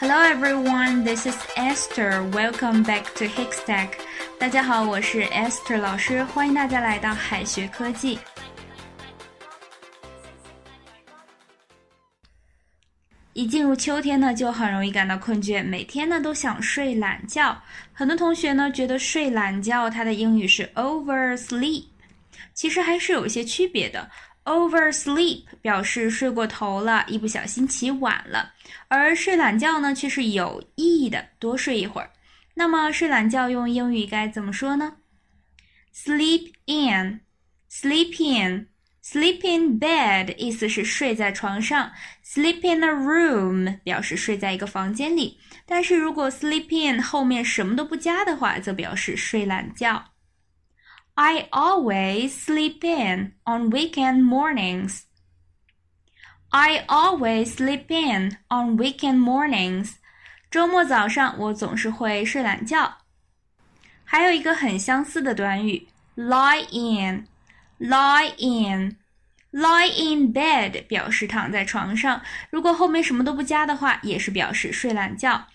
Hello everyone, this is Esther. Welcome back to Hikstack. 大家好，我是 Esther 老师，欢迎大家来到海学科技。一进入秋天呢，就很容易感到困倦，每天呢都想睡懒觉。很多同学呢觉得睡懒觉，它的英语是 oversleep，其实还是有一些区别的。Oversleep 表示睡过头了，一不小心起晚了，而睡懒觉呢却是有意的，多睡一会儿。那么睡懒觉用英语该怎么说呢？Sleep in，sleep in，sleep in bed 意思是睡在床上，sleep in a room 表示睡在一个房间里。但是如果 sleep in 后面什么都不加的话，则表示睡懒觉。I always sleep in on weekend mornings. I always sleep in on weekend mornings. 周末早上我总是会睡懒觉。还有一个很相似的短语，lie in，lie in，lie in bed 表示躺在床上。如果后面什么都不加的话，也是表示睡懒觉。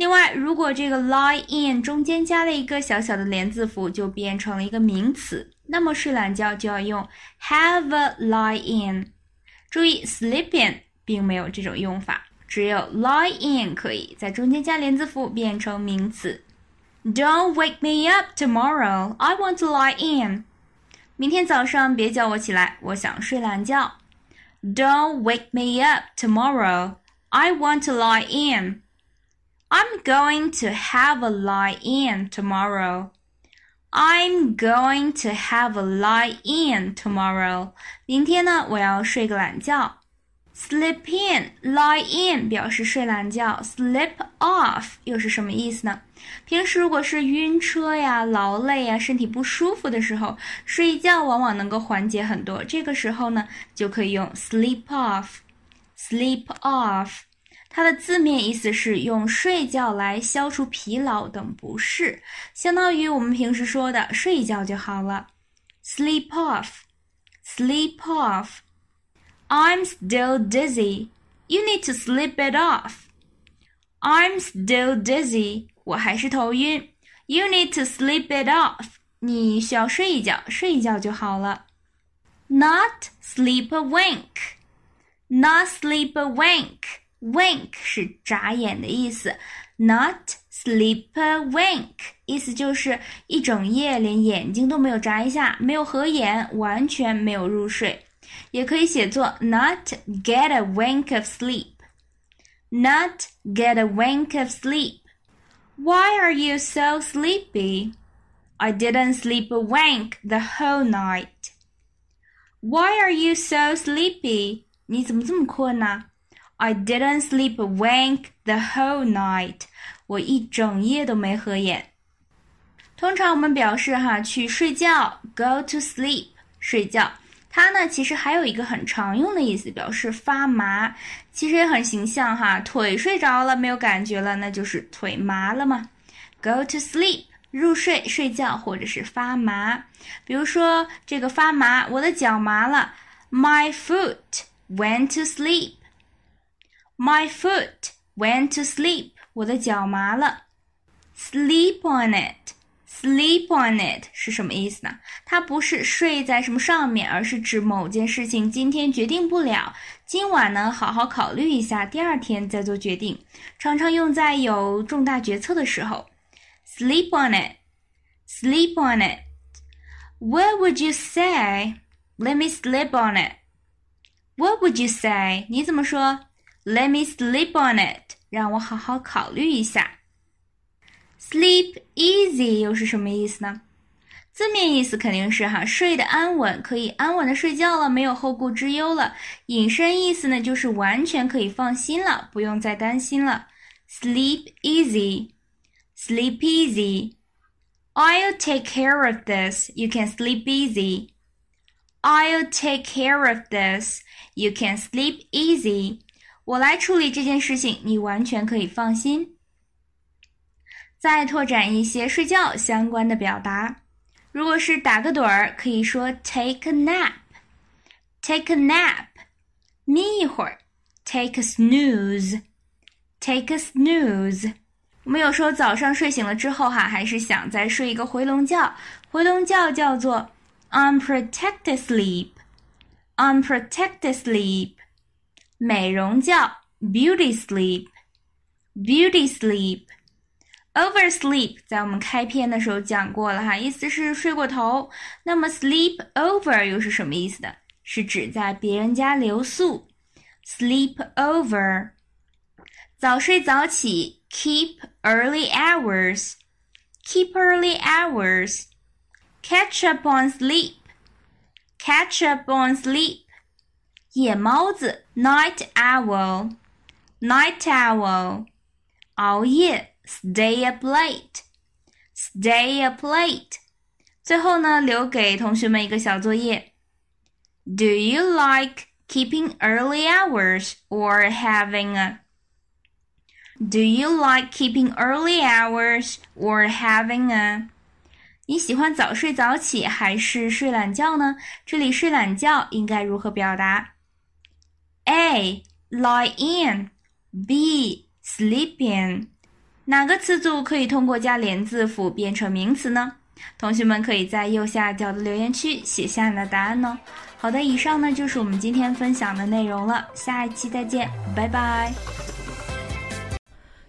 另外，如果这个 lie in 中间加了一个小小的连字符，就变成了一个名词。那么睡懒觉就要用 have a lie in。注意，sleeping 并没有这种用法，只有 lie in 可以在中间加连字符变成名词。Don't wake me up tomorrow. I want to lie in. 明天早上别叫我起来，我想睡懒觉。Don't wake me up tomorrow. I want to lie in. I'm going to have a lie in tomorrow. I'm going to have a lie in tomorrow. 明天呢，我要睡个懒觉。Sleep in, lie in 表示睡懒觉。Sleep off 又是什么意思呢？平时如果是晕车呀、劳累呀、身体不舒服的时候，睡一觉往往能够缓解很多。这个时候呢，就可以用 sleep off. Sleep off. 它的字面意思是用睡觉来消除疲劳等不适，相当于我们平时说的睡一觉就好了。Sleep off, sleep off. I'm still dizzy. You need to sleep it off. I'm still dizzy. 我还是头晕。You need to sleep it off. 你需要睡一觉，睡一觉就好了。Not sleep a wink. Not sleep a wink. Wink 是眨眼的意思，not sleep a wink，意思就是一整夜连眼睛都没有眨一下，没有合眼，完全没有入睡。也可以写作 not get a wink of sleep，not get a wink of sleep。Why are you so sleepy? I didn't sleep a wink the whole night. Why are you so sleepy? 你怎么这么困呢 ？I didn't sleep a wink the whole night。我一整夜都没合眼。通常我们表示哈去睡觉，go to sleep，睡觉。它呢其实还有一个很常用的意思，表示发麻。其实也很形象哈，腿睡着了没有感觉了，那就是腿麻了嘛。Go to sleep，入睡睡觉，或者是发麻。比如说这个发麻，我的脚麻了。My foot went to sleep。My foot went to sleep. 我的脚麻了。Sleep on it. Sleep on it 是什么意思呢？它不是睡在什么上面，而是指某件事情今天决定不了，今晚呢好好考虑一下，第二天再做决定。常常用在有重大决策的时候。Sleep on it. Sleep on it. What would you say? Let me sleep on it. What would you say? 你怎么说 ？Let me sleep on it，让我好好考虑一下。Sleep easy 又是什么意思呢？字面意思肯定是哈睡得安稳，可以安稳的睡觉了，没有后顾之忧了。引申意思呢，就是完全可以放心了，不用再担心了。Sleep easy，sleep easy。I'll take care of this. You can sleep easy. I'll take care of this. You can sleep easy. 我来处理这件事情，你完全可以放心。再拓展一些睡觉相关的表达，如果是打个盹儿，可以说 take a nap，take a nap，眯一会儿，take a snooze。take a snooze。我们有时候早上睡醒了之后哈，还是想再睡一个回笼觉。回笼觉叫做 unprotected sleep。unprotected sleep。美容觉 beauty sleep。beauty sleep。oversleep 在我们开篇的时候讲过了哈，意思是睡过头。那么 sleep over 又是什么意思的？是指在别人家留宿。sleep over。早睡早起，keep early hours。keep early hours。catch up on sleep。catch up on sleep。 夜猫子，night owl。night owl。熬夜。Stay up late, stay up late。最后呢，留给同学们一个小作业。Do you like keeping early hours or having a Do you like keeping early hours or having a 你喜欢早睡早起还是睡懒觉呢？这里睡懒觉应该如何表达 ？A. Lie in. B. Sleep in. 哪个词组可以通过加连字符变成名词呢？同学们可以在右下角的留言区写下你的答案哦。好的，以上呢就是我们今天分享的内容了，下一期再见，拜拜。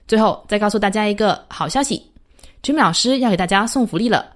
最后再告诉大家一个好消息，Jimmy 老师要给大家送福利了。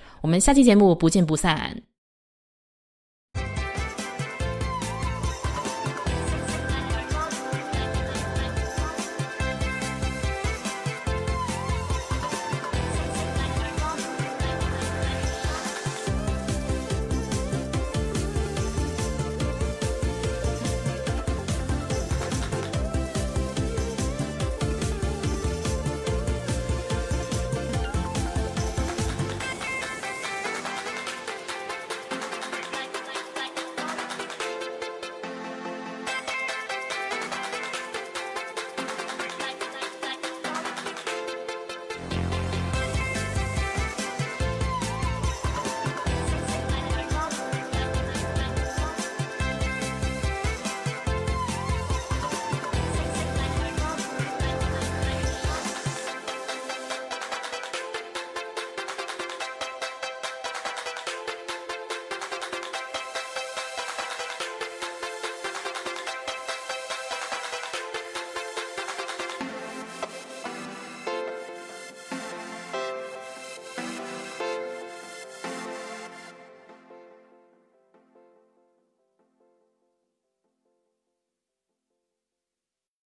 我们下期节目不见不散。